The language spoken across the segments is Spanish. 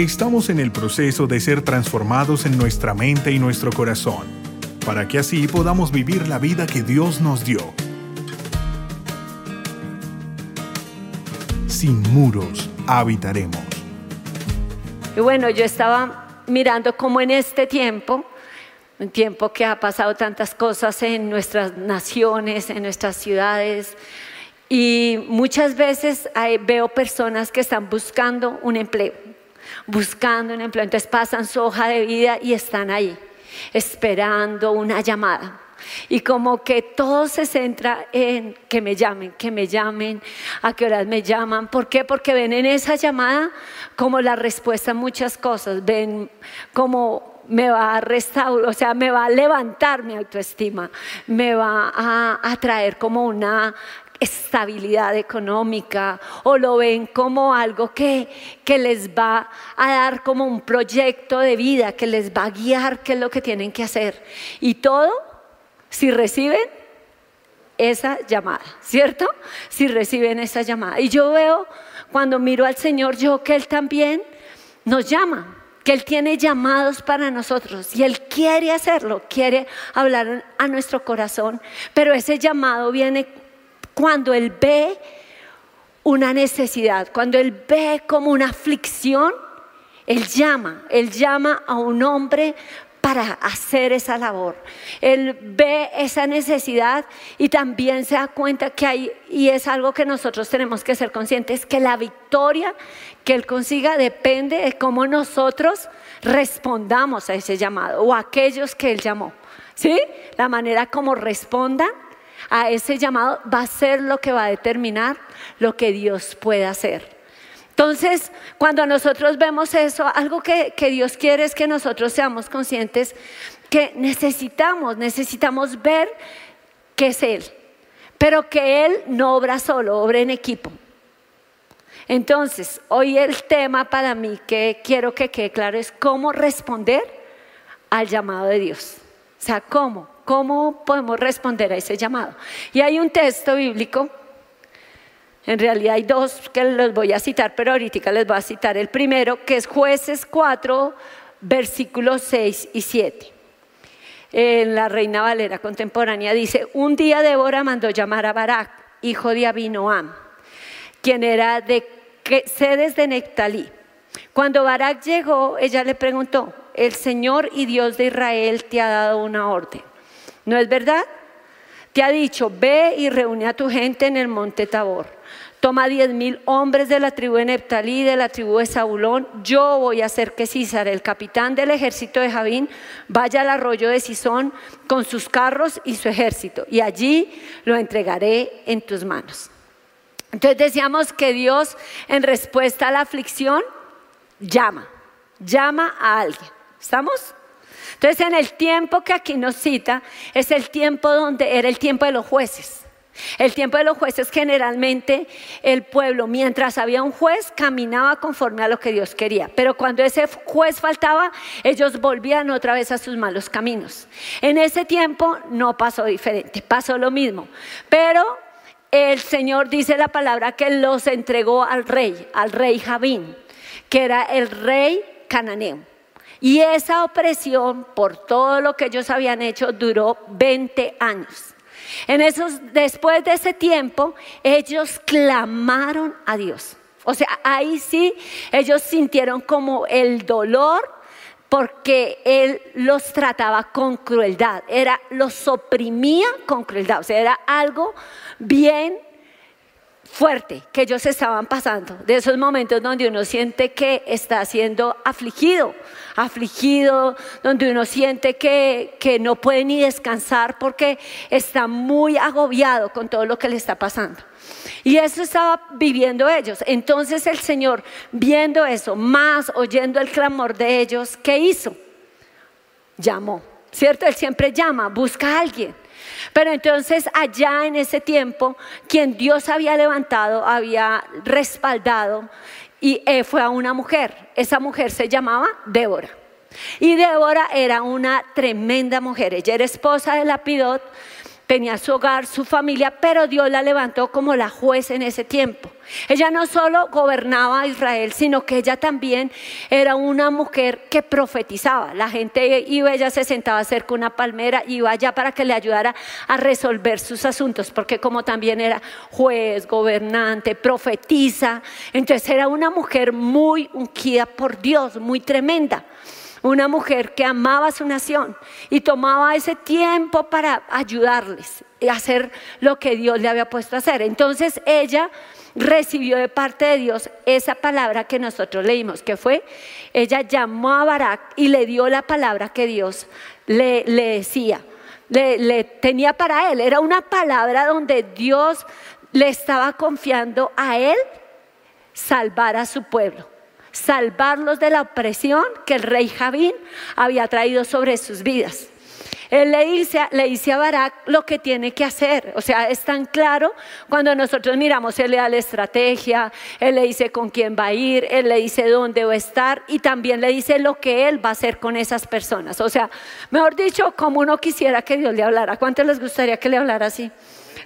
Estamos en el proceso de ser transformados en nuestra mente y nuestro corazón, para que así podamos vivir la vida que Dios nos dio. Sin muros habitaremos. Y bueno, yo estaba mirando cómo en este tiempo, un tiempo que ha pasado tantas cosas en nuestras naciones, en nuestras ciudades, y muchas veces veo personas que están buscando un empleo buscando un empleo. Entonces pasan su hoja de vida y están ahí, esperando una llamada. Y como que todo se centra en que me llamen, que me llamen, a qué horas me llaman. ¿Por qué? Porque ven en esa llamada como la respuesta a muchas cosas. Ven como me va a restaurar, o sea, me va a levantar mi autoestima, me va a, a traer como una estabilidad económica o lo ven como algo que, que les va a dar como un proyecto de vida, que les va a guiar qué es lo que tienen que hacer. Y todo si reciben esa llamada, ¿cierto? Si reciben esa llamada. Y yo veo, cuando miro al Señor, yo que Él también nos llama, que Él tiene llamados para nosotros y Él quiere hacerlo, quiere hablar a nuestro corazón, pero ese llamado viene cuando Él ve una necesidad, cuando Él ve como una aflicción, Él llama, Él llama a un hombre para hacer esa labor. Él ve esa necesidad y también se da cuenta que hay, y es algo que nosotros tenemos que ser conscientes, que la victoria que Él consiga depende de cómo nosotros respondamos a ese llamado o a aquellos que Él llamó. ¿Sí? La manera como respondan a ese llamado va a ser lo que va a determinar lo que Dios puede hacer. Entonces, cuando nosotros vemos eso, algo que, Dios quiere es que nosotros seamos conscientes que necesitamos, necesitamos ver que es Él, pero que Él no obra solo, obra en equipo. Entonces, hoy el tema para mí que quiero que quede claro es cómo responder al llamado de Dios. O sea, ¿cómo? ¿Cómo podemos responder a ese llamado? Y hay un texto bíblico, en realidad hay dos que los voy a citar, pero ahorita les voy a citar el primero, que es jueces 4, versículos 6 y 7. En la Reina Valera contemporánea dice, un día Débora mandó llamar a Barak, hijo de Abinoam, quien era de sedes de Nectalí. Cuando Barak llegó, ella le preguntó, el Señor y Dios de Israel te ha dado una orden. ¿No es verdad? Te ha dicho, ve y reúne a tu gente en el monte Tabor. Toma diez mil hombres de la tribu de Neptalí, de la tribu de Zabulón. Yo voy a hacer que César, el capitán del ejército de Javín, vaya al arroyo de Sison con sus carros y su ejército. Y allí lo entregaré en tus manos. Entonces decíamos que Dios, en respuesta a la aflicción, llama, llama a alguien. ¿Estamos? Entonces, en el tiempo que aquí nos cita, es el tiempo donde era el tiempo de los jueces. El tiempo de los jueces generalmente el pueblo, mientras había un juez, caminaba conforme a lo que Dios quería. Pero cuando ese juez faltaba, ellos volvían otra vez a sus malos caminos. En ese tiempo no pasó diferente, pasó lo mismo. Pero el Señor dice la palabra que los entregó al rey, al rey Javín, que era el rey cananeo. Y esa opresión por todo lo que ellos habían hecho duró 20 años. En esos, después de ese tiempo, ellos clamaron a Dios. O sea, ahí sí ellos sintieron como el dolor porque él los trataba con crueldad, era los oprimía con crueldad, o sea, era algo bien fuerte que ellos estaban pasando, de esos momentos donde uno siente que está siendo afligido, afligido, donde uno siente que, que no puede ni descansar porque está muy agobiado con todo lo que le está pasando. Y eso estaba viviendo ellos. Entonces el Señor, viendo eso, más oyendo el clamor de ellos, ¿qué hizo? Llamó, ¿cierto? Él siempre llama, busca a alguien. Pero entonces allá en ese tiempo, quien Dios había levantado, había respaldado, y eh, fue a una mujer. Esa mujer se llamaba Débora. Y Débora era una tremenda mujer. Ella era esposa de Lapidot, tenía su hogar, su familia, pero Dios la levantó como la juez en ese tiempo. Ella no solo gobernaba a Israel, sino que ella también era una mujer que profetizaba. La gente iba, ella se sentaba cerca de una palmera, iba allá para que le ayudara a resolver sus asuntos, porque como también era juez, gobernante, profetiza, entonces era una mujer muy ungida por Dios, muy tremenda. Una mujer que amaba a su nación y tomaba ese tiempo para ayudarles y hacer lo que Dios le había puesto a hacer. Entonces ella recibió de parte de Dios esa palabra que nosotros leímos, que fue, ella llamó a Barak y le dio la palabra que Dios le, decía, le, le tenía para él. Era una palabra donde Dios le estaba confiando a él salvar a su pueblo salvarlos de la opresión que el rey Javín había traído sobre sus vidas. Él le dice, le dice a Barak lo que tiene que hacer. O sea, es tan claro cuando nosotros miramos, él le da la estrategia, él le dice con quién va a ir, él le dice dónde va a estar y también le dice lo que él va a hacer con esas personas. O sea, mejor dicho, como uno quisiera que Dios le hablara. ¿Cuántos les gustaría que le hablara así?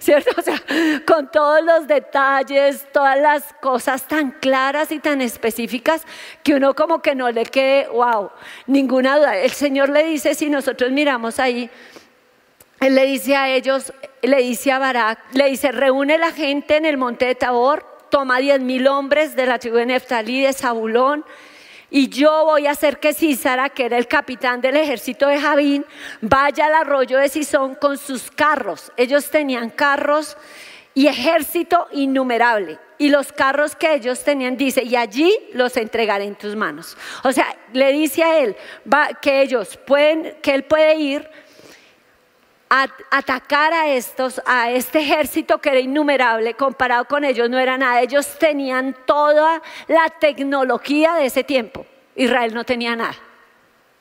¿Cierto? O sea, con todos los detalles, todas las cosas tan claras y tan específicas que uno como que no le quede, wow, ninguna duda. El Señor le dice, si nosotros miramos ahí, Él le dice a ellos, le dice a Barak, le dice, reúne la gente en el monte de Tabor, toma diez mil hombres de la tribu de Neftalí, de Zabulón, y yo voy a hacer que Císara, que era el capitán del ejército de Javín, vaya al arroyo de Sison con sus carros. Ellos tenían carros y ejército innumerable. Y los carros que ellos tenían, dice, y allí los entregaré en tus manos. O sea, le dice a él que ellos pueden, que él puede ir atacar a estos, a este ejército que era innumerable, comparado con ellos no era nada. Ellos tenían toda la tecnología de ese tiempo. Israel no tenía nada.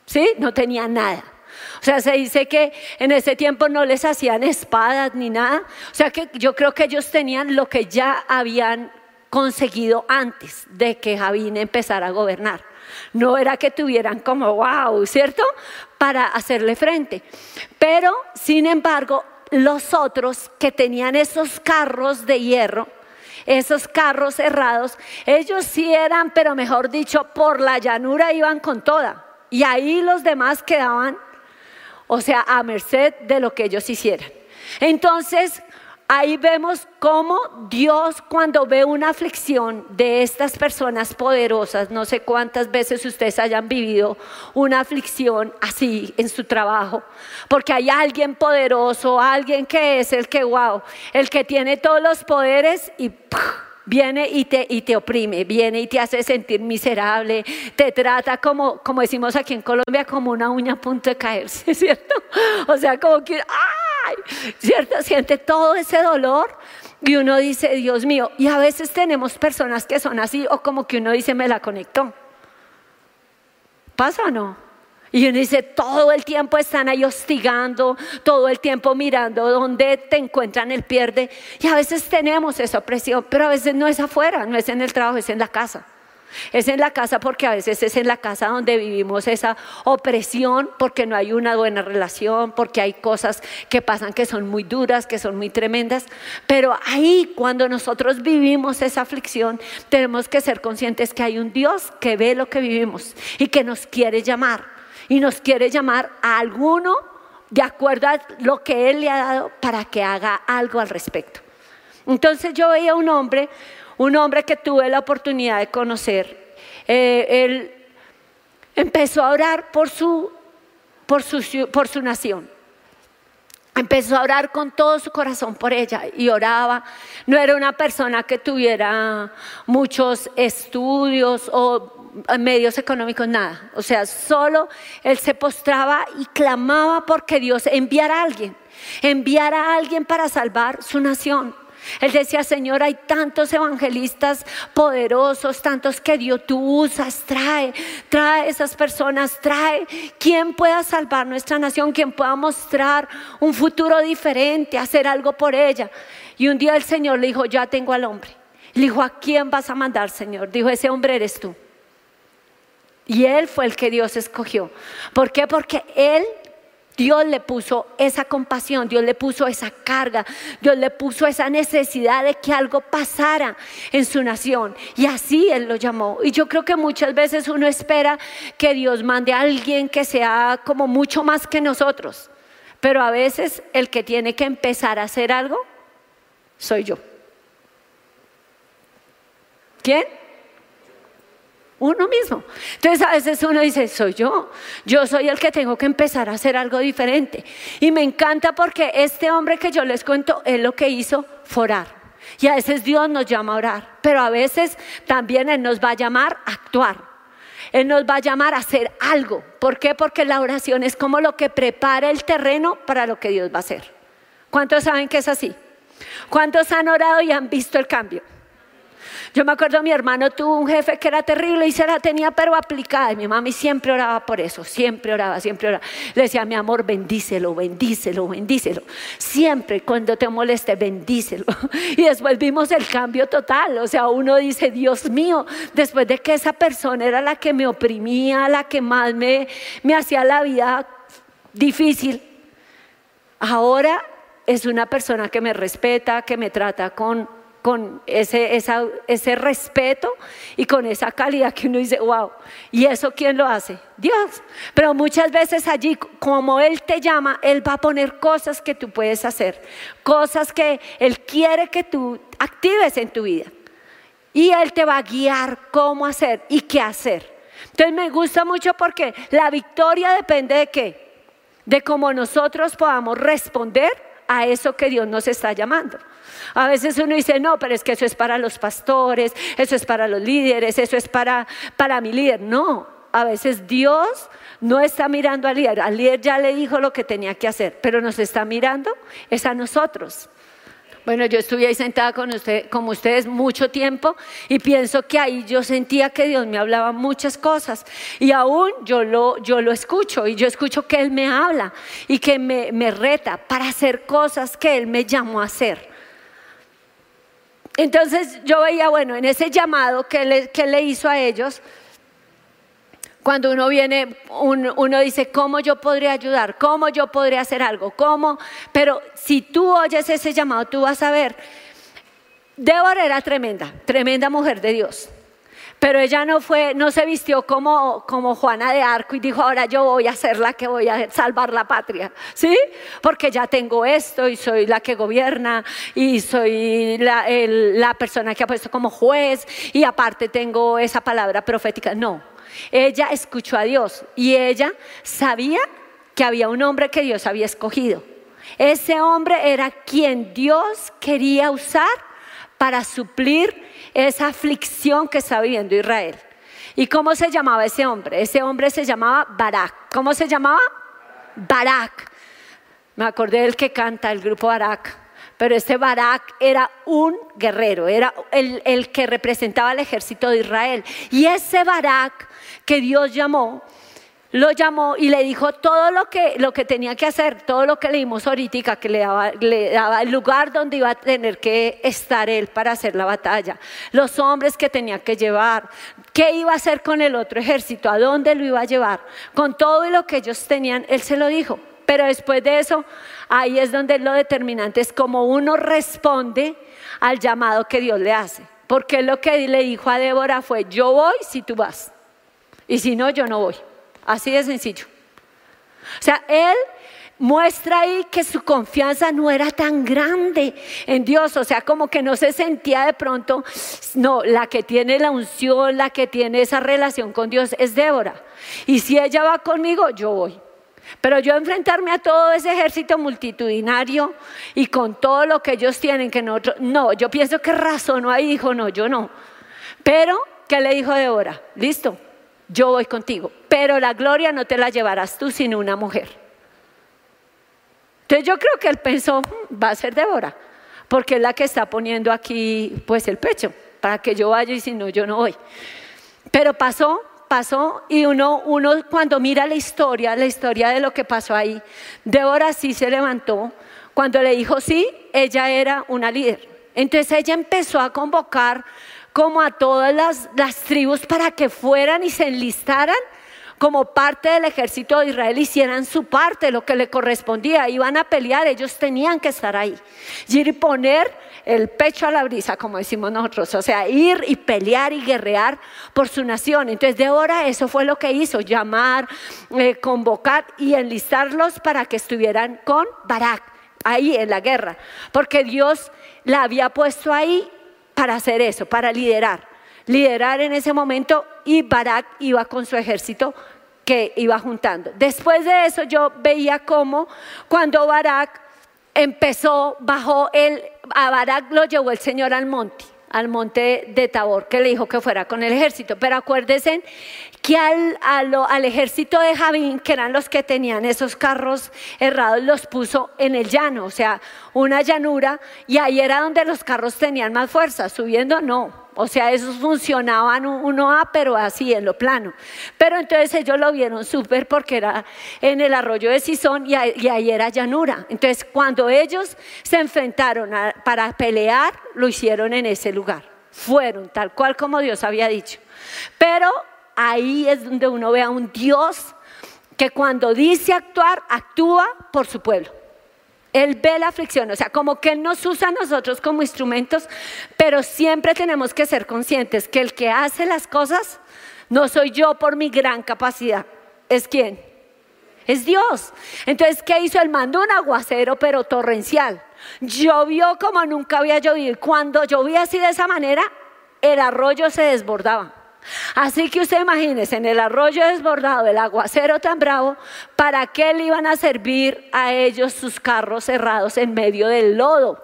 ¿Sí? No tenía nada. O sea, se dice que en ese tiempo no les hacían espadas ni nada. O sea, que yo creo que ellos tenían lo que ya habían conseguido antes de que Javín empezara a gobernar. No era que tuvieran como wow, ¿cierto? Para hacerle frente. Pero, sin embargo, los otros que tenían esos carros de hierro, esos carros cerrados, ellos sí eran, pero mejor dicho, por la llanura iban con toda. Y ahí los demás quedaban, o sea, a merced de lo que ellos hicieran. Entonces, Ahí vemos cómo Dios cuando ve una aflicción de estas personas poderosas, no sé cuántas veces ustedes hayan vivido una aflicción así en su trabajo, porque hay alguien poderoso, alguien que es el que, wow, el que tiene todos los poderes y... viene y te, y te oprime, viene y te hace sentir miserable, te trata como, como decimos aquí en Colombia, como una uña a punto de caerse, ¿cierto? O sea, como que, ¡ay! ¿Cierto? Siente todo ese dolor y uno dice, Dios mío, y a veces tenemos personas que son así o como que uno dice, me la conectó. ¿Pasa o no? Y uno dice, todo el tiempo están ahí hostigando, todo el tiempo mirando dónde te encuentran el pierde. Y a veces tenemos esa opresión, pero a veces no es afuera, no es en el trabajo, es en la casa. Es en la casa porque a veces es en la casa donde vivimos esa opresión, porque no hay una buena relación, porque hay cosas que pasan que son muy duras, que son muy tremendas. Pero ahí, cuando nosotros vivimos esa aflicción, tenemos que ser conscientes que hay un Dios que ve lo que vivimos y que nos quiere llamar y nos quiere llamar a alguno de acuerdo a lo que Él le ha dado para que haga algo al respecto. Entonces yo veía un hombre, un hombre que tuve la oportunidad de conocer. Eh, él empezó a orar por su, por su, por su nación. Empezó a orar con todo su corazón por ella y oraba. No era una persona que tuviera muchos estudios o medios económicos, nada. O sea, solo él se postraba y clamaba porque Dios enviara a alguien, enviara a alguien para salvar su nación. Él decía, Señor, hay tantos evangelistas poderosos, tantos que Dios tú usas, trae, trae esas personas, trae quien pueda salvar nuestra nación, quien pueda mostrar un futuro diferente, hacer algo por ella. Y un día el Señor le dijo, ya tengo al hombre. Le dijo, ¿a quién vas a mandar, Señor? Dijo, ese hombre eres tú. Y él fue el que Dios escogió. ¿Por qué? Porque él Dios le puso esa compasión, Dios le puso esa carga, Dios le puso esa necesidad de que algo pasara en su nación. Y así Él lo llamó. Y yo creo que muchas veces uno espera que Dios mande a alguien que sea como mucho más que nosotros. Pero a veces el que tiene que empezar a hacer algo soy yo. ¿Quién? Uno mismo. Entonces a veces uno dice, soy yo, yo soy el que tengo que empezar a hacer algo diferente. Y me encanta porque este hombre que yo les cuento, es lo que hizo forar. Y a veces Dios nos llama a orar, pero a veces también Él nos va a llamar a actuar. Él nos va a llamar a hacer algo. ¿Por qué? Porque la oración es como lo que prepara el terreno para lo que Dios va a hacer. ¿Cuántos saben que es así? ¿Cuántos han orado y han visto el cambio? Yo me acuerdo, mi hermano tuvo un jefe que era terrible y se la tenía pero aplicada. Y mi mami siempre oraba por eso, siempre oraba, siempre oraba. Le decía, mi amor, bendícelo, bendícelo, bendícelo. Siempre cuando te moleste, bendícelo. Y después vimos el cambio total. O sea, uno dice, Dios mío, después de que esa persona era la que me oprimía, la que más me, me hacía la vida difícil, ahora es una persona que me respeta, que me trata con con ese, ese respeto y con esa calidad que uno dice, wow, ¿y eso quién lo hace? Dios. Pero muchas veces allí, como Él te llama, Él va a poner cosas que tú puedes hacer, cosas que Él quiere que tú actives en tu vida. Y Él te va a guiar cómo hacer y qué hacer. Entonces me gusta mucho porque la victoria depende de qué? De cómo nosotros podamos responder a eso que Dios nos está llamando. A veces uno dice, no, pero es que eso es para los pastores, eso es para los líderes, eso es para, para mi líder. No, a veces Dios no está mirando al líder. Al líder ya le dijo lo que tenía que hacer, pero nos está mirando es a nosotros. Bueno, yo estuve ahí sentada con como ustedes mucho tiempo y pienso que ahí yo sentía que Dios me hablaba muchas cosas y aún yo lo, escucho y yo escucho que Él me habla y que me, reta para hacer cosas que Él me llamó a hacer. Entonces yo veía, bueno, en ese llamado que que le hizo a ellos, cuando uno viene, uno, dice, ¿cómo yo podría ayudar? ¿Cómo yo podría hacer algo? ¿Cómo? Pero si tú oyes ese llamado, tú vas a ver. Débora era tremenda, tremenda mujer de Dios. Pero ella no fue, no se vistió como, como Juana de Arco y dijo, ahora yo voy a ser la que voy a salvar la patria, ¿sí? Porque ya tengo esto y soy la que gobierna y soy la, la persona que ha puesto como juez y aparte tengo esa palabra profética. No, ella escuchó a Dios y ella sabía que había un hombre que Dios había escogido. Ese hombre era quien Dios quería usar para suplir esa aflicción que está viviendo Israel. ¿Y cómo se llamaba ese hombre? Ese hombre se llamaba Barak. ¿Cómo se llamaba? Barak. Me acordé del que canta el grupo Barak. Pero este Barak era un guerrero, era el, el que representaba el ejército de Israel. Y ese Barak que Dios llamó, lo llamó y le dijo todo lo que, lo que tenía que hacer, todo lo que leímos ahorita, que le daba, le daba el lugar donde iba a tener que estar él para hacer la batalla, los hombres que tenía que llevar, qué iba a hacer con el otro ejército, a dónde lo iba a llevar, con todo lo que ellos tenían, él se lo dijo. Pero después de eso, ahí es donde lo determinante es como uno responde al llamado que Dios le hace. Porque lo que le dijo a Débora fue, yo voy si tú vas. Y si no, yo no voy. Así de sencillo. O sea, él muestra ahí que su confianza no era tan grande en Dios, o sea, como que no se sentía de pronto, no, la que tiene la unción, la que tiene esa relación con Dios es Débora. Y si ella va conmigo, yo voy. Pero yo enfrentarme a todo ese ejército multitudinario y con todo lo que ellos tienen, que nosotros, no, yo pienso que razonó ahí, dijo, no, yo no. Pero, ¿qué le dijo Débora? Listo, yo voy contigo, pero la gloria no te la llevarás tú, sino una mujer. Entonces yo creo que él pensó, mm, va a ser Débora, porque es la que está poniendo aquí pues el pecho, para que yo vaya y si no, yo no voy. Pero pasó, pasó y uno, uno cuando mira la historia, la historia de lo que pasó ahí, Débora sí se levantó. Cuando le dijo sí, ella era una líder. Entonces ella empezó a convocar como a todas las, tribus para que fueran y se enlistaran como parte del ejército de Israel hicieran su parte, lo que le correspondía. Iban a pelear, ellos tenían que estar ahí. Ir y poner el pecho a la brisa, como decimos nosotros. O sea, ir y pelear y guerrear por su nación. Entonces, Débora eso fue lo que hizo, llamar, eh, convocar y enlistarlos para que estuvieran con Barak, ahí en la guerra. Porque Dios la había puesto ahí para hacer eso, para liderar. Liderar en ese momento y Barak iba con su ejército que iba juntando. Después de eso yo veía cómo cuando Barak empezó, bajó el, a Barak lo llevó el Señor al monte, al monte de Tabor, que le dijo que fuera con el ejército. Pero acuérdense que al, al ejército de Javín, que eran los que tenían esos carros errados, los puso en el llano, o sea, una llanura, y ahí era donde los carros tenían más fuerza, subiendo no. O sea, esos funcionaban uno a, pero así en lo plano. Pero entonces ellos lo vieron súper porque era en el arroyo de Sison y, ahí era llanura. Entonces, cuando ellos se enfrentaron para pelear, lo hicieron en ese lugar. Fueron tal cual como Dios había dicho. Pero ahí es donde uno ve a un Dios que cuando dice actuar, actúa por su pueblo. Él ve la aflicción, o sea, como que Él nos usa a nosotros como instrumentos, pero siempre tenemos que ser conscientes que el que hace las cosas no soy yo por mi gran capacidad, es quién, es Dios. Entonces, ¿qué hizo? Él mandó un aguacero, pero torrencial. Llovió como nunca había llovido. Cuando llovía así de esa manera, el arroyo se desbordaba. Así que usted imagínese, en el arroyo desbordado, el aguacero tan bravo, ¿para qué le iban a servir a ellos sus carros cerrados en medio del lodo?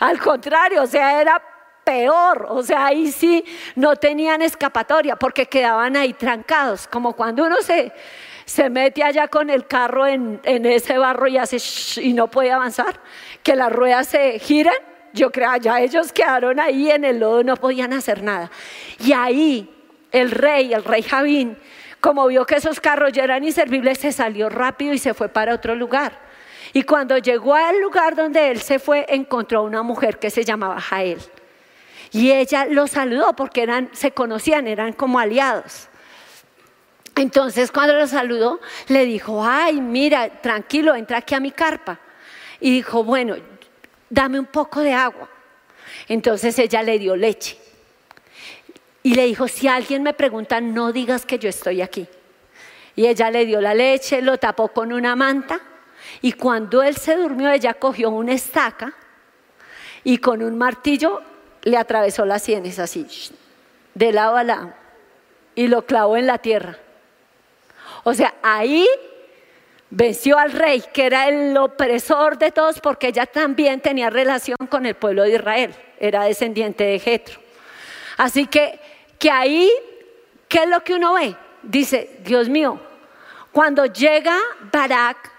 Al contrario, o sea, era peor, o sea, ahí sí no tenían escapatoria porque quedaban ahí trancados, como cuando uno se, se mete allá con el carro en, en ese barro y hace y no puede avanzar, que las ruedas se giran yo creo, ya ellos quedaron ahí en el lodo, no podían hacer nada. Y ahí el rey, el rey Javín, como vio que esos carros ya eran inservibles, se salió rápido y se fue para otro lugar. Y cuando llegó al lugar donde él se fue, encontró a una mujer que se llamaba Jael. Y ella lo saludó porque eran, se conocían, eran como aliados. Entonces cuando lo saludó, le dijo, ay, mira, tranquilo, entra aquí a mi carpa. Y dijo, bueno, dame un poco de agua. Entonces ella le dio leche. Y le dijo, si alguien me pregunta, no digas que yo estoy aquí. Y ella le dio la leche, lo tapó con una manta. Y cuando él se durmió, ella cogió una estaca y con un martillo le atravesó las sienes así, de lado a lado, y lo clavó en la tierra. O sea, ahí venció al rey, que era el opresor de todos, porque ella también tenía relación con el pueblo de Israel, era descendiente de Jetro. Así que, que ahí, ¿qué es lo que uno ve? Dice, Dios mío, cuando llega Barak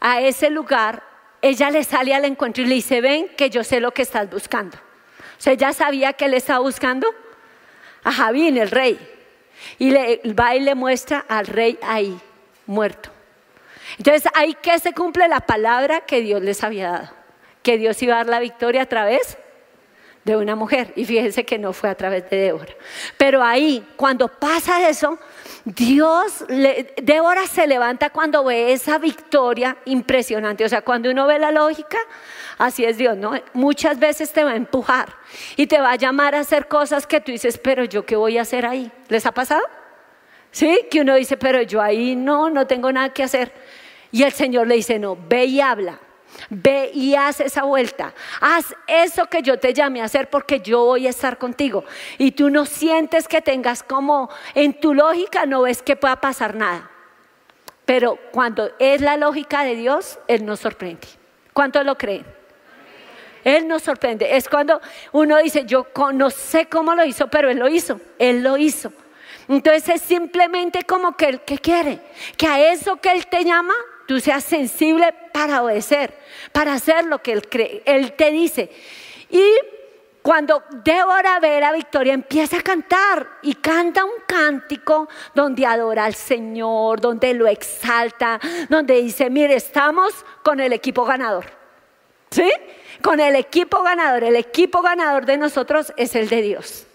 a ese lugar, ella le sale al encuentro y le dice, ven que yo sé lo que estás buscando. O sea, ella sabía que él estaba buscando a Javín, el rey. Y le va y le muestra al rey ahí, muerto. Entonces ahí que se cumple la palabra que Dios les había dado, que Dios iba a dar la victoria a través de una mujer. Y fíjense que no fue a través de Débora. Pero ahí, cuando pasa eso, Dios, Débora se levanta cuando ve esa victoria impresionante. O sea, cuando uno ve la lógica, así es Dios, ¿no? Muchas veces te va a empujar y te va a llamar a hacer cosas que tú dices, pero yo qué voy a hacer ahí. ¿Les ha pasado? ¿Sí? Que uno dice, pero yo ahí no, no tengo nada que hacer. Y el Señor le dice, no, ve y habla. Ve y haz esa vuelta. Haz eso que yo te llamé a hacer porque yo voy a estar contigo. Y tú no sientes que tengas como en tu lógica no ves que pueda pasar nada. Pero cuando es la lógica de Dios, Él nos sorprende. ¿Cuántos lo creen? Él nos sorprende. Es cuando uno dice, yo no sé cómo lo hizo, pero Él lo hizo. Él lo hizo. Entonces es simplemente como que Él que quiere, que a eso que Él te llama, tú seas sensible para obedecer, para hacer lo que Él te dice. Y cuando Débora ve a Victoria, empieza a cantar y canta un cántico donde adora al Señor, donde lo exalta, donde dice, mire, estamos con el equipo ganador. ¿Sí? Con el equipo ganador. El equipo ganador de nosotros es el de Dios.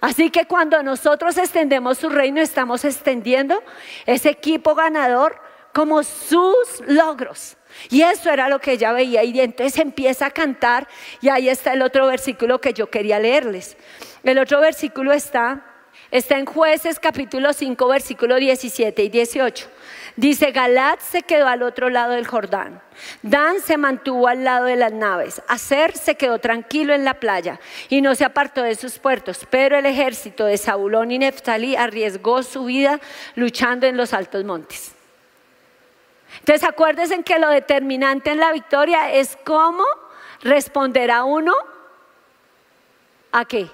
Así que cuando nosotros extendemos su reino, estamos extendiendo ese equipo ganador como sus logros. Y eso era lo que ella veía y entonces empieza a cantar y ahí está el otro versículo que yo quería leerles. El otro versículo está, está en jueces capítulo 5 versículo 17 y 18. Dice, Galat se quedó al otro lado del Jordán. Dan se mantuvo al lado de las naves. Aser se quedó tranquilo en la playa y no se apartó de sus puertos. Pero el ejército de Zabulón y Neftalí arriesgó su vida luchando en los altos montes. Entonces acuérdense que lo determinante en la victoria es cómo responderá uno a qué.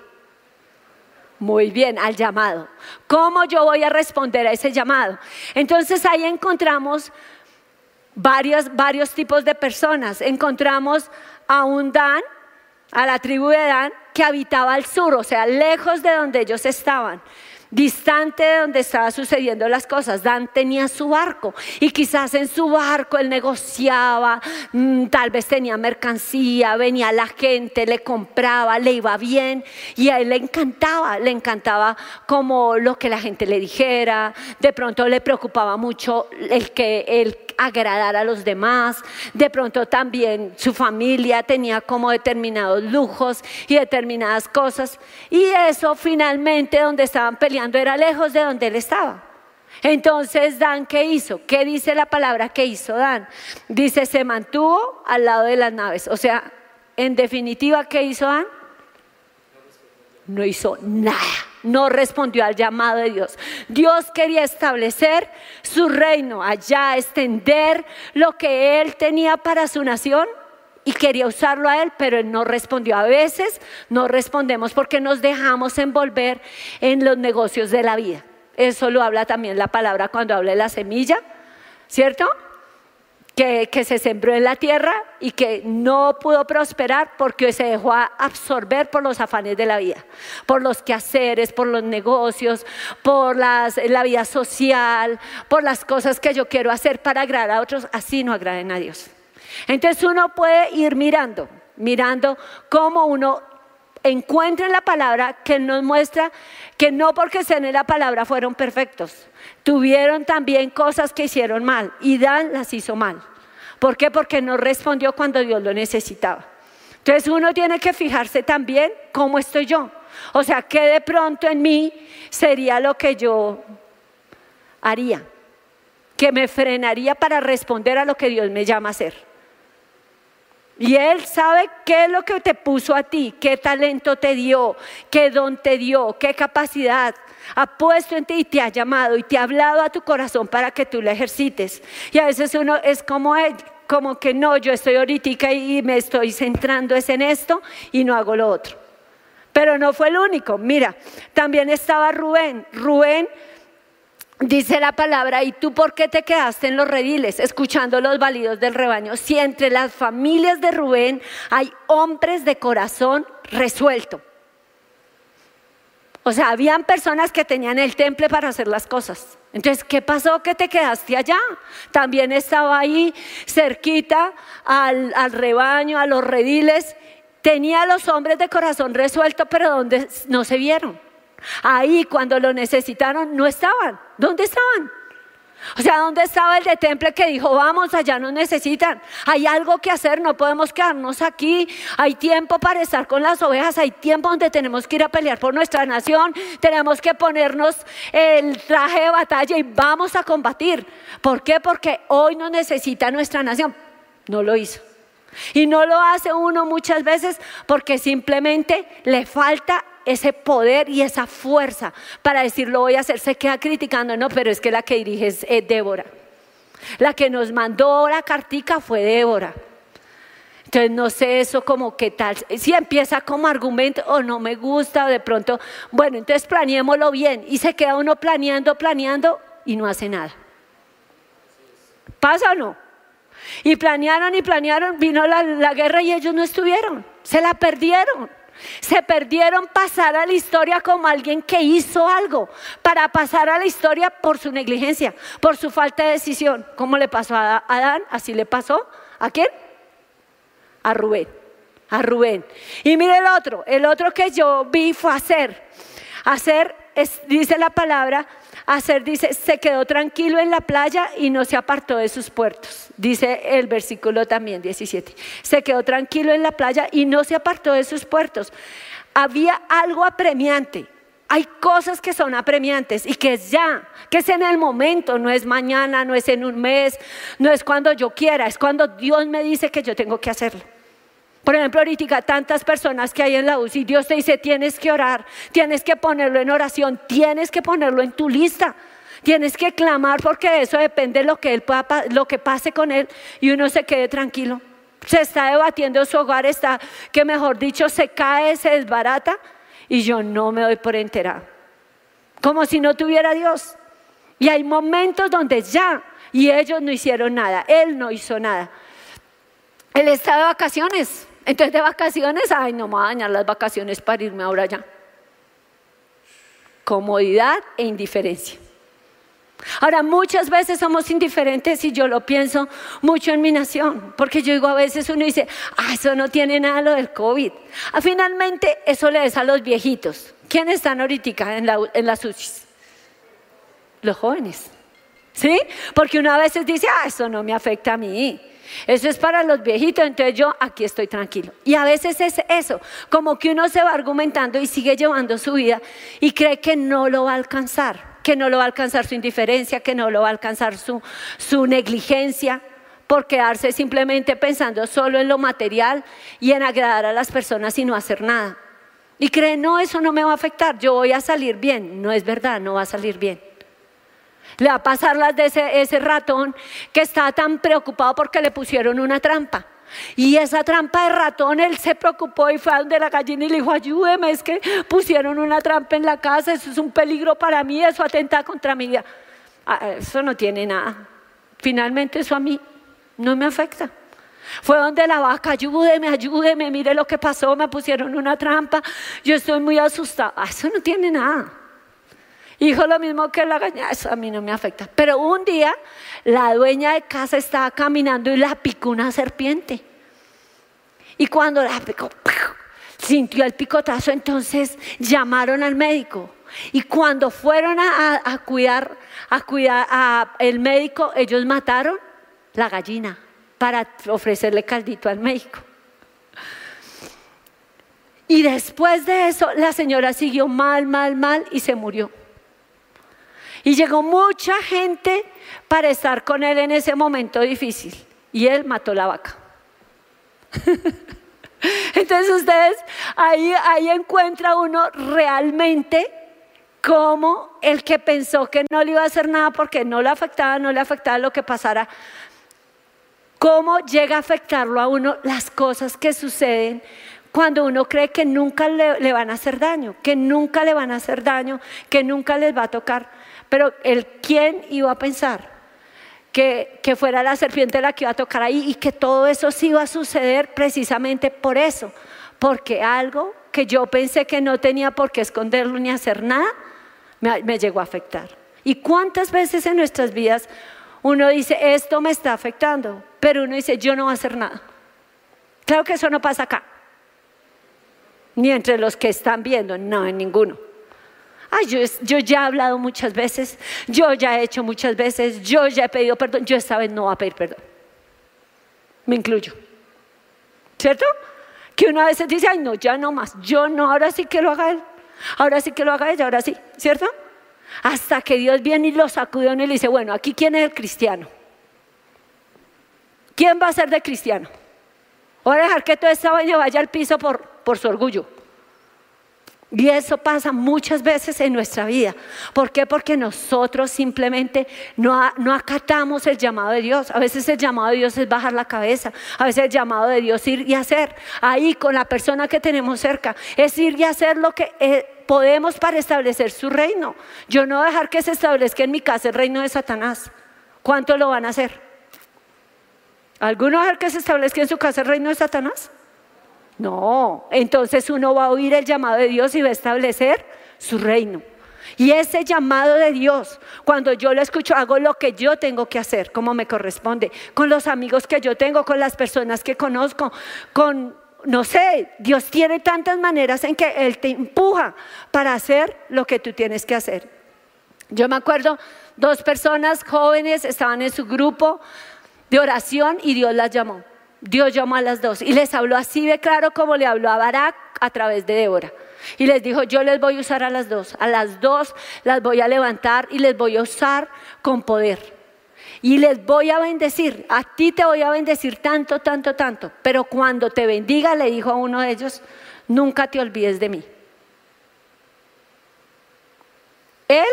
Muy bien, al llamado. ¿Cómo yo voy a responder a ese llamado? Entonces ahí encontramos varios, varios tipos de personas. Encontramos a un Dan, a la tribu de Dan, que habitaba al sur, o sea, lejos de donde ellos estaban distante de donde estaban sucediendo las cosas. Dan tenía su barco y quizás en su barco él negociaba, mm, tal vez tenía mercancía, venía la gente, le compraba, le iba bien y a él le encantaba, le encantaba como lo que la gente le dijera, de pronto le preocupaba mucho el que él agradara a los demás, de pronto también su familia tenía como determinados lujos y determinadas cosas. Y eso finalmente donde estaban peleando era lejos de donde él estaba. Entonces, Dan, ¿qué hizo? ¿Qué dice la palabra que hizo Dan? Dice, se mantuvo al lado de las naves. O sea, en definitiva, ¿qué hizo Dan? No hizo nada. No respondió al llamado de Dios. Dios quería establecer su reino allá, extender lo que Él tenía para su nación y quería usarlo a él, pero él no respondió. A veces no respondemos porque nos dejamos envolver en los negocios de la vida. Eso lo habla también la palabra cuando habla de la semilla, ¿cierto? Que, que, se sembró en la tierra y que no pudo prosperar porque se dejó absorber por los afanes de la vida, por los quehaceres, por los negocios, por las, la vida social, por las cosas que yo quiero hacer para agradar a otros. Así no agraden a Dios. Entonces uno puede ir mirando, mirando cómo uno encuentra en la palabra que nos muestra que no porque sean en la palabra fueron perfectos. Tuvieron también cosas que hicieron mal y Dan las hizo mal. ¿Por qué? Porque no respondió cuando Dios lo necesitaba. Entonces uno tiene que fijarse también cómo estoy yo. O sea, que de pronto en mí sería lo que yo haría, que me frenaría para responder a lo que Dios me llama a hacer. Y Él sabe qué es lo que te puso a ti, qué talento te dio, qué don te dio, qué capacidad ha puesto en ti y te ha llamado y te ha hablado a tu corazón para que tú lo ejercites. Y a veces uno es como Él, como que no, yo estoy ahorita y me estoy centrando es en esto y no hago lo otro. Pero no fue el único. Mira, también estaba Rubén. Rubén Dice la palabra, ¿y tú por qué te quedaste en los rediles escuchando los validos del rebaño? Si entre las familias de Rubén hay hombres de corazón resuelto. O sea, habían personas que tenían el temple para hacer las cosas. Entonces, ¿qué pasó que te quedaste allá? También estaba ahí cerquita al, al rebaño, a los rediles. Tenía a los hombres de corazón resuelto, pero donde no se vieron. Ahí cuando lo necesitaron no estaban. ¿Dónde estaban? O sea, ¿dónde estaba el de temple que dijo, vamos, allá nos necesitan? Hay algo que hacer, no podemos quedarnos aquí. Hay tiempo para estar con las ovejas, hay tiempo donde tenemos que ir a pelear por nuestra nación, tenemos que ponernos el traje de batalla y vamos a combatir. ¿Por qué? Porque hoy nos necesita nuestra nación. No lo hizo. Y no lo hace uno muchas veces porque simplemente le falta ese poder y esa fuerza para decir lo voy a hacer. Se queda criticando, no, pero es que la que dirige es, Débora. La que nos mandó la cartica fue Débora. Entonces no sé eso como qué tal, si empieza como argumento o no me gusta o de pronto, bueno, entonces planeémoslo bien y se queda uno planeando, planeando y no hace nada. ¿Pasa o no? Y planearon y planearon, vino la, la guerra y ellos no estuvieron, se la perdieron. Se perdieron pasar a la historia como alguien que hizo algo, para pasar a la historia por su negligencia, por su falta de decisión. ¿Cómo le pasó a Adán? Así le pasó. ¿A quién? A Rubén. A Rubén. Y mire el otro, el otro que yo vi fue hacer. Hacer, dice la palabra, hacer, dice, se quedó tranquilo en la playa y no se apartó de sus puertos. Dice el versículo también 17. Se quedó tranquilo en la playa y no se apartó de sus puertos. Había algo apremiante. Hay cosas que son apremiantes y que es ya, que es en el momento, no es mañana, no es en un mes, no es cuando yo quiera, es cuando Dios me dice que yo tengo que hacerlo. Por ejemplo, ahorita tantas personas que hay en la UCI, Dios te dice, tienes que orar, tienes que ponerlo en oración, tienes que ponerlo en tu lista. Tienes que clamar porque de eso depende lo que, él lo que pase con él y uno se quede tranquilo. Se está debatiendo su hogar, está que mejor dicho se cae, se desbarata y yo no me doy por enterado. Como si no tuviera Dios. Y hay momentos donde ya, y ellos no hicieron nada, Él no hizo nada. Él está de vacaciones. Entonces de vacaciones, ay, no me voy a dañar las vacaciones para irme ahora ya. Comodidad e indiferencia. Ahora, muchas veces somos indiferentes y yo lo pienso mucho en mi nación, porque yo digo a veces uno dice, ah, eso no tiene nada lo del COVID. Ah, finalmente, eso le es a los viejitos. ¿Quiénes están ahorita en, la, en las UCIs? Los jóvenes. ¿Sí? Porque uno a veces dice, ah, eso no me afecta a mí. Eso es para los viejitos, entonces yo aquí estoy tranquilo. Y a veces es eso, como que uno se va argumentando y sigue llevando su vida y cree que no lo va a alcanzar que no lo va a alcanzar su indiferencia, que no lo va a alcanzar su, su negligencia, por quedarse simplemente pensando solo en lo material y en agradar a las personas y no hacer nada. Y cree, no, eso no me va a afectar, yo voy a salir bien. No es verdad, no va a salir bien. Le va a pasar las de ese, ratón que está tan preocupado porque le pusieron una trampa. Y esa trampa de ratón, él se preocupó y fue a donde la gallina y le dijo, ayúdeme, es que pusieron una trampa en la casa, eso es un peligro para mí, eso atenta contra mi vida. Ah, eso no tiene nada. Finalmente eso a mí no me afecta. Fue donde la vaca, ayúdeme, ayúdeme, mire lo que pasó, me pusieron una trampa, yo estoy muy asustada. Ah, eso no tiene nada. Dijo lo mismo que la gallina, eso a mí no me afecta. Pero un día la dueña de casa estaba caminando y la picó una serpiente. Y cuando la picó, sintió el picotazo, entonces llamaron al médico. Y cuando fueron a, cuidar, a cuidar médico, ellos mataron la gallina para ofrecerle caldito al médico. Y después de eso, la señora siguió mal, mal, mal y se murió. Y llegó mucha gente para estar con él en ese momento difícil. Y él mató la vaca. Entonces ustedes ahí, ahí encuentra uno realmente como el que pensó que no le iba a hacer nada porque no le afectaba, no le afectaba lo que pasara, cómo llega a afectarlo a uno las cosas que suceden cuando uno cree que nunca le, le, van a hacer daño, que nunca le van a hacer daño, que nunca les va a tocar. Pero el quién iba a pensar que, que, fuera la serpiente la que iba a tocar ahí y que todo eso sí iba a suceder precisamente por eso, porque algo que yo pensé que no tenía por qué esconderlo ni hacer nada, me, me llegó a afectar. ¿Y cuántas veces en nuestras vidas uno dice, esto me está afectando, pero uno dice, yo no voy a hacer nada? Claro que eso no pasa acá, ni entre los que están viendo, no, en ninguno. Ay, yo, ya he hablado muchas veces, yo ya he hecho muchas veces, yo ya he pedido perdón, yo esta vez no voy a pedir perdón. Me incluyo. ¿Cierto? Que uno a veces dice, ay, no, ya no más, yo no, ahora sí que lo haga él, ahora sí que lo haga ella, ahora sí, ¿cierto? Hasta que Dios viene y lo sacude y le dice, bueno, aquí quién es el cristiano. ¿Quién va a ser de cristiano? Voy a dejar que toda esta vaina vaya al piso por, por su orgullo. Y eso pasa muchas veces en nuestra vida. ¿Por qué? Porque nosotros simplemente no, acatamos el llamado de Dios. A veces el llamado de Dios es bajar la cabeza. A veces el llamado de Dios es ir y hacer. Ahí con la persona que tenemos cerca. Es ir y hacer lo que eh, podemos para establecer su reino. Yo no voy a dejar que se establezca en mi casa el reino de Satanás. ¿Cuánto lo van a hacer? ¿Alguno va a dejar que se establezca en su casa el reino de Satanás? No, entonces uno va a oír el llamado de Dios y va a establecer su reino. Y ese llamado de Dios, cuando yo lo escucho, hago lo que yo tengo que hacer, como me corresponde, con los amigos que yo tengo, con las personas que conozco, con no sé, Dios tiene tantas maneras en que Él te empuja para hacer lo que tú tienes que hacer. Yo me acuerdo, dos personas jóvenes estaban en su grupo de oración y Dios las llamó. Dios llamó a las dos y les habló así de claro como le habló a Barak a través de Débora. Y les dijo, yo les voy a usar a las dos. A las dos las voy a levantar y les voy a usar con poder. Y les voy a bendecir. A ti te voy a bendecir tanto, tanto, tanto. Pero cuando te bendiga, le dijo a uno de ellos, nunca te olvides de mí. Él,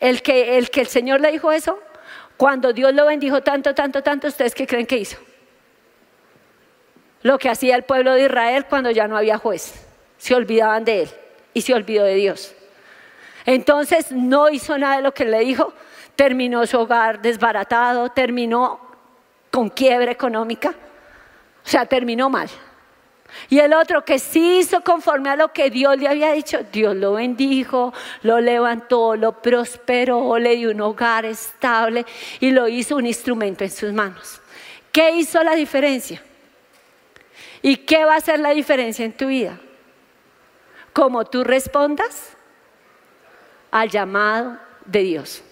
el que el, que el Señor le dijo eso, cuando Dios lo bendijo tanto, tanto, tanto, ¿ustedes qué creen que hizo? Lo que hacía el pueblo de Israel cuando ya no había juez se olvidaban de él y se olvidó de Dios. Entonces no hizo nada de lo que le dijo, terminó su hogar desbaratado, terminó con quiebra económica, o sea, terminó mal. Y el otro que sí hizo conforme a lo que Dios le había dicho, Dios lo bendijo, lo levantó, lo prosperó, le dio un hogar estable y lo hizo un instrumento en sus manos. ¿Qué hizo la diferencia? ¿Y qué va a hacer la diferencia en tu vida? como tú respondas al llamado de Dios.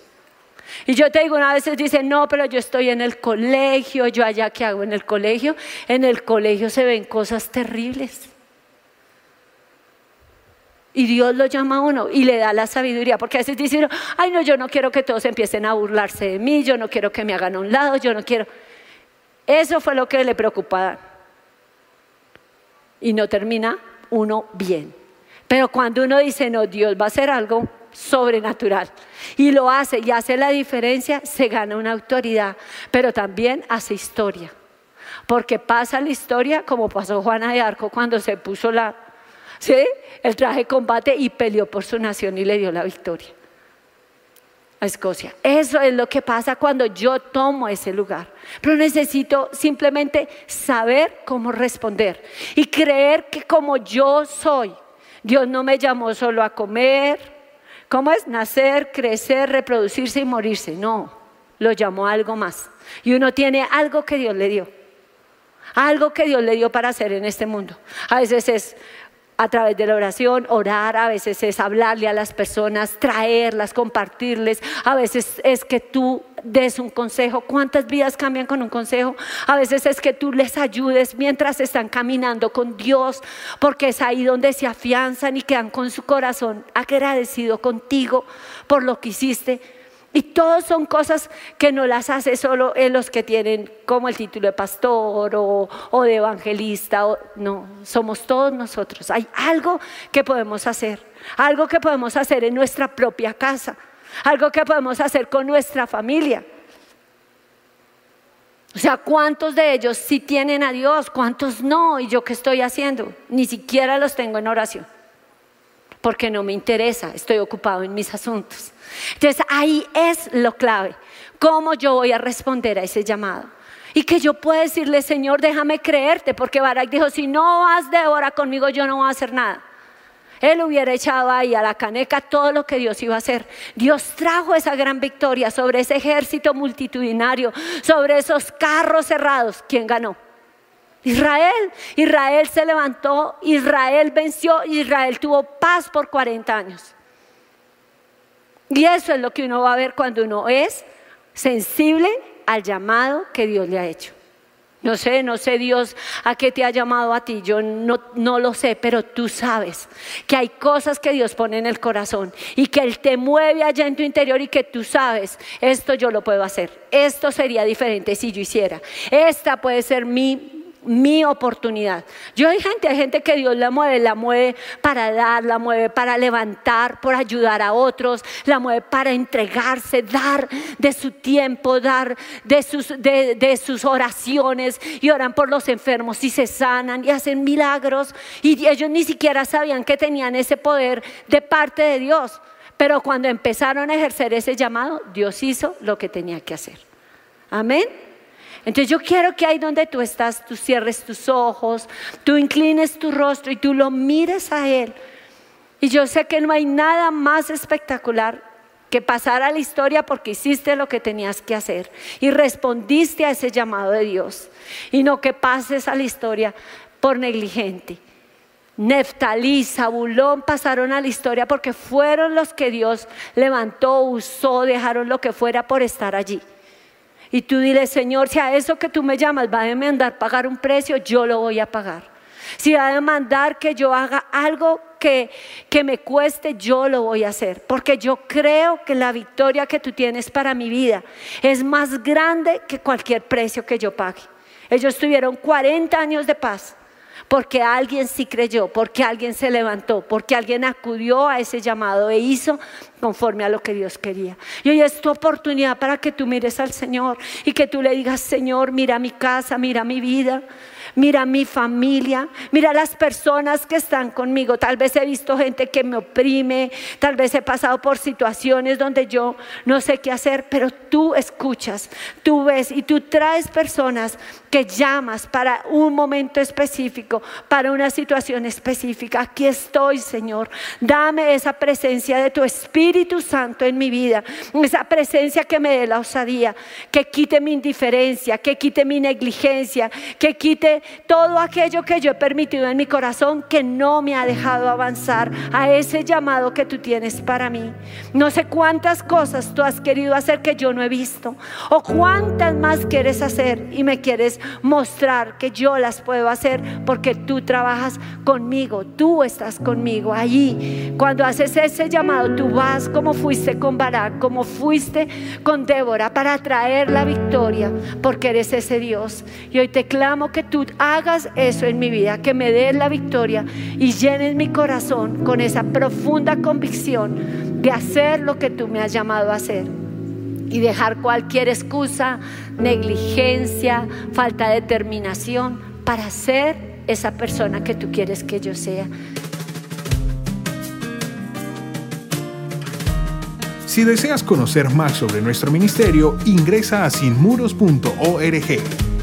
Y yo te digo, una vez dicen, no, pero yo estoy en el colegio, yo allá qué hago en el colegio. En el colegio se ven cosas terribles. Y Dios lo llama a uno y le da la sabiduría, porque a veces dicen, ay no, yo no quiero que todos empiecen a burlarse de mí, yo no quiero que me hagan a un lado, yo no quiero. Eso fue lo que le preocupaba. Y no termina uno bien. Pero cuando uno dice, no, Dios va a hacer algo sobrenatural y lo hace y hace la diferencia, se gana una autoridad, pero también hace historia. Porque pasa la historia como pasó Juana de Arco cuando se puso la, el traje de combate y peleó por su nación y le dio la victoria Escocia. Eso es lo que pasa cuando yo tomo ese lugar. Pero necesito simplemente saber cómo responder y creer que como yo soy, Dios no me llamó solo a comer, ¿cómo es? Nacer, crecer, reproducirse y morirse. No, lo llamó a algo más. Y uno tiene algo que Dios le dio. Algo que Dios le dio para hacer en este mundo. A veces es a través de la oración, orar, a veces es hablarle a las personas, traerlas, compartirles, a veces es que tú des un consejo. ¿Cuántas vidas cambian con un consejo? A veces es que tú les ayudes mientras están caminando con Dios, porque es ahí donde se afianzan y quedan con su corazón agradecido contigo por lo que hiciste. Y todas son cosas que no las hace solo en los que tienen como el título de pastor o, de evangelista. no, somos todos nosotros. Hay algo que podemos hacer, algo que podemos hacer en nuestra propia casa, algo que podemos hacer con nuestra familia. O sea, ¿cuántos de ellos sí tienen a Dios? ¿Cuántos no? ¿Y yo qué estoy haciendo? Ni siquiera los tengo en oración porque no me interesa, estoy ocupado en mis asuntos. Entonces ahí es lo clave, cómo yo voy a responder a ese llamado. Y que yo pueda decirle, Señor, déjame creerte, porque Barak dijo, si no vas de hora conmigo, yo no voy a hacer nada. Él hubiera echado ahí a la caneca todo lo que Dios iba a hacer. Dios trajo esa gran victoria sobre ese ejército multitudinario, sobre esos carros cerrados. ¿Quién ganó? Israel. Israel se levantó, Israel venció, Israel tuvo paz por 40 años. Y eso es lo que uno va a ver cuando uno es sensible al llamado que Dios le ha hecho. No sé, no sé Dios a qué te ha llamado a ti, yo no, no, lo sé, pero tú sabes que hay cosas que Dios pone en el corazón y que Él te mueve allá en tu interior y que tú sabes, esto yo lo puedo hacer, esto sería diferente si yo hiciera, esta puede ser mi, mi oportunidad. Yo hay gente, hay gente que Dios la mueve, la mueve para dar, la mueve para levantar, por ayudar a otros, la mueve para entregarse, dar de su tiempo, dar de sus, de, sus oraciones y oran por los enfermos y se sanan y hacen milagros y ellos ni siquiera sabían que tenían ese poder de parte de Dios. Pero cuando empezaron a ejercer ese llamado, Dios hizo lo que tenía que hacer. Amén. Entonces yo quiero que ahí donde tú estás, tú cierres tus ojos, tú inclines tu rostro y tú lo mires a Él. Y yo sé que no hay nada más espectacular que pasar a la historia porque hiciste lo que tenías que hacer y respondiste a ese llamado de Dios. Y no que pases a la historia por negligente. Neftalí, Zabulón pasaron a la historia porque fueron los que Dios levantó, usó, dejaron lo que fuera por estar allí. Y tú dile, Señor, si a eso que tú me llamas va a demandar pagar un precio, yo lo voy a pagar. Si va a demandar que yo haga algo que, que me cueste, yo lo voy a hacer. Porque yo creo que la victoria que tú tienes para mi vida es más grande que cualquier precio que yo pague. Ellos tuvieron 40 años de paz porque alguien sí creyó, porque alguien se levantó, porque alguien acudió a ese llamado e hizo conforme a lo que Dios quería. Y hoy es tu oportunidad para que tú mires al Señor y que tú le digas, Señor, mira mi casa, mira mi vida mira mi familia, mira las personas que están conmigo. Tal vez he visto gente que me oprime, tal vez he pasado por situaciones donde yo no sé qué hacer, pero tú escuchas, tú ves y tú traes personas que llamas para un momento específico, para una situación específica. Aquí estoy, Señor. Dame esa presencia de tu Espíritu Santo en mi vida, esa presencia que me dé la osadía, que quite mi indiferencia, que quite mi negligencia, que quite todo aquello que yo he permitido en mi corazón que no me ha dejado avanzar a ese llamado que tú tienes para mí. No sé cuántas cosas tú has querido hacer que yo no he visto o cuántas más quieres hacer y me quieres mostrar que yo las puedo hacer porque tú trabajas conmigo, tú estás conmigo allí. Cuando haces ese llamado, tú vas como fuiste con Barak, como fuiste con Débora para traer la victoria porque eres ese Dios. Y hoy te clamo que tú hagas eso en mi vida, que me des la victoria y llenes mi corazón con esa profunda convicción de hacer lo que tú me has llamado a hacer y dejar cualquier excusa, negligencia, falta de determinación para ser esa persona que tú quieres que yo sea. Si deseas conocer más sobre nuestro ministerio, ingresa a sinmuros.org.